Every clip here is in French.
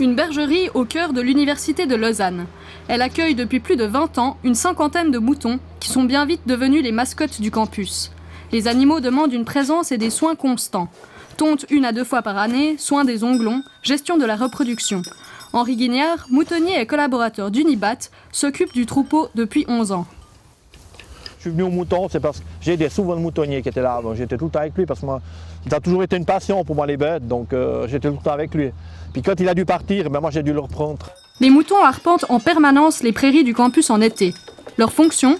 une bergerie au cœur de l'Université de Lausanne. Elle accueille depuis plus de 20 ans une cinquantaine de moutons qui sont bien vite devenus les mascottes du campus. Les animaux demandent une présence et des soins constants. Tonte une à deux fois par année, soins des onglons, gestion de la reproduction. Henri Guignard, moutonnier et collaborateur d'Unibat, s'occupe du troupeau depuis 11 ans. Je suis venu au mouton, c'est parce que j'ai des souvent de moutonnier qui étaient là. J'étais tout le temps avec lui parce que moi, ça a toujours été une passion pour moi les bêtes, donc euh, j'étais tout le temps avec lui. Puis quand il a dû partir, ben moi j'ai dû le reprendre. Les moutons arpentent en permanence les prairies du campus en été. Leur fonction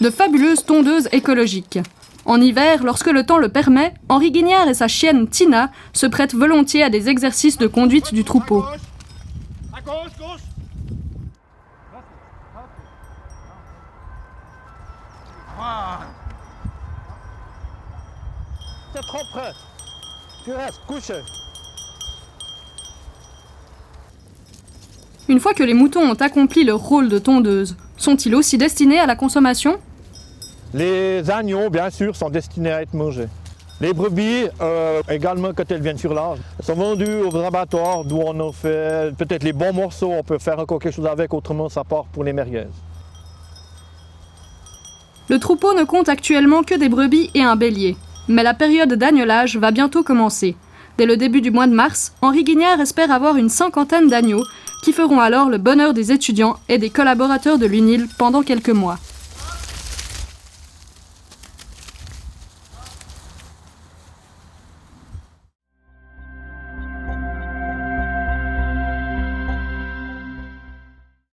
De fabuleuses tondeuses écologiques. En hiver, lorsque le temps le permet, Henri Guignard et sa chienne Tina se prêtent volontiers à des exercices de conduite du troupeau. À gauche, gauche. C'est propre. Tu restes couché. Une fois que les moutons ont accompli leur rôle de tondeuse, sont-ils aussi destinés à la consommation Les agneaux, bien sûr, sont destinés à être mangés. Les brebis, euh, également quand elles viennent sur l'âge, sont vendues aux abattoirs d'où on en fait peut-être les bons morceaux, on peut faire encore quelque chose avec, autrement ça part pour les merguez. Le troupeau ne compte actuellement que des brebis et un bélier. Mais la période d'agnelage va bientôt commencer. Dès le début du mois de mars, Henri Guignard espère avoir une cinquantaine d'agneaux qui feront alors le bonheur des étudiants et des collaborateurs de l'UNIL pendant quelques mois.